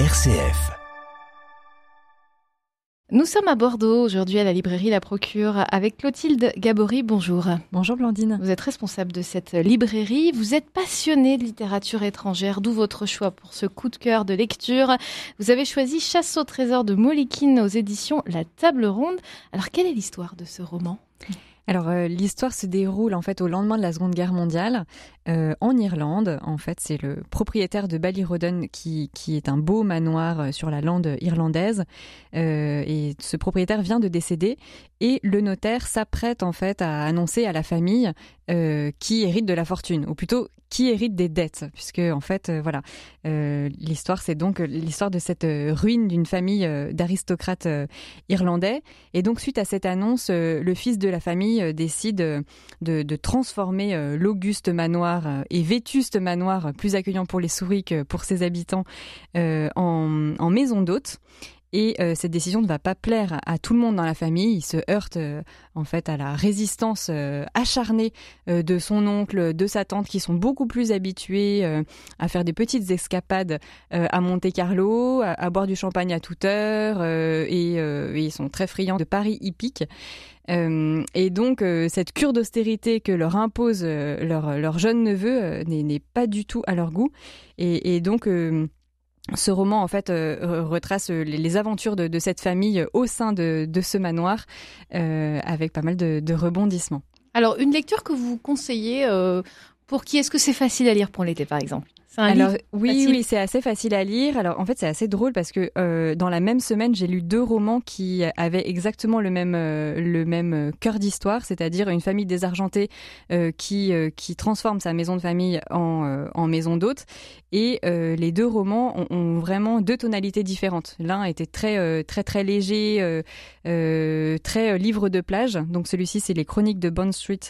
RCF. Nous sommes à Bordeaux aujourd'hui à la librairie La Procure avec Clotilde Gabory. Bonjour. Bonjour Blandine. Vous êtes responsable de cette librairie. Vous êtes passionnée de littérature étrangère, d'où votre choix pour ce coup de cœur de lecture. Vous avez choisi Chasse au trésor de Molikine aux éditions La Table Ronde. Alors quelle est l'histoire de ce roman? Alors euh, l'histoire se déroule en fait au lendemain de la Seconde Guerre mondiale euh, en Irlande. En fait, c'est le propriétaire de Ballyrodden qui, qui est un beau manoir euh, sur la lande irlandaise. et ce propriétaire vient de décéder et le notaire s'apprête en fait à annoncer à la famille qui hérite de la fortune, ou plutôt qui hérite des dettes, puisque en fait, voilà, l'histoire c'est donc l'histoire de cette ruine d'une famille d'aristocrates irlandais. Et donc suite à cette annonce, le fils de la famille euh, décide euh, de, transformer euh, l'auguste manoir et vétuste manoir, plus accueillant pour les souris que pour ses habitants, en, maison d'hôtes. Et cette décision ne va pas plaire à, tout le monde dans la famille. Il se heurte en fait à la résistance acharnée de son oncle, de sa tante, qui sont beaucoup plus habitués à faire des petites escapades à Monte Carlo, à, boire du champagne à toute heure, et, ils sont très friands de Paris hippique. Euh, et donc, euh, cette cure d'austérité que leur impose euh, leur, leur, jeune neveu n'est pas du tout à leur goût. Et, et donc, ce roman, en fait, retrace les, aventures de, cette famille au sein de, ce manoir, avec pas mal de, rebondissements. Alors, une lecture que vous conseillez pour qui est-ce que c'est facile à lire pour l'été, par exemple? Alors oui, oui, c'est assez facile à lire. Alors en fait, c'est assez drôle parce que euh, dans la même semaine, j'ai lu deux romans qui avaient exactement le même euh, le même euh, cœur d'histoire, c'est-à-dire une famille désargentée qui qui transforme sa maison de famille en en maison d'hôte. Et les deux romans ont, ont, vraiment deux tonalités différentes. L'un était très très très léger, très livre de plage. Donc celui-ci, c'est les Chroniques de Bond Street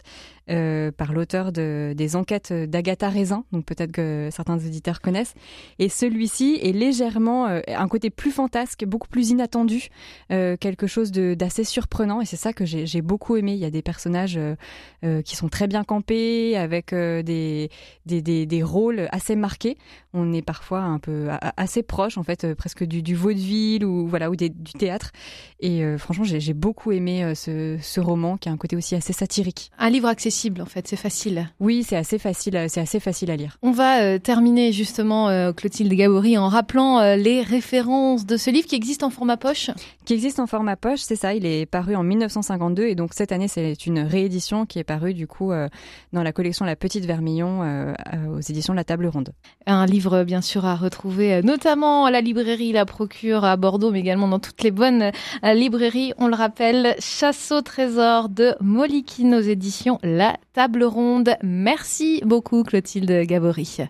par l'auteur de, des enquêtes d'Agatha Raisin. Donc peut-être que certains auditeurs connaissent. Et celui-ci est légèrement euh, un côté plus fantasque, beaucoup plus inattendu, euh, quelque chose d'assez surprenant. Et c'est ça que j'ai beaucoup aimé. Il y a des personnages euh, qui sont très bien campés, avec des, des, des, rôles assez marqués. On est parfois un peu assez proche, en fait, presque du, vaudeville ou voilà ou du théâtre. Et franchement, j'ai beaucoup aimé ce roman qui a un côté aussi assez satirique. Un livre accessible, en fait, c'est facile. Oui, c'est assez facile, c'est assez facile à lire. On va terminer justement euh, Clotilde Gabory en rappelant euh, les références de ce livre qui existe en format poche Qui existe en format poche, c'est ça, il est paru en 1952 et donc cette année c'est une réédition qui est parue du coup euh, dans la collection La Petite Vermillon aux éditions La Table Ronde. Un livre bien sûr à retrouver notamment à la librairie La Procure à Bordeaux mais également dans toutes les bonnes librairies, on le rappelle, Chasse au trésor de Molikine aux éditions La Table Ronde. Merci beaucoup Clotilde Gabory.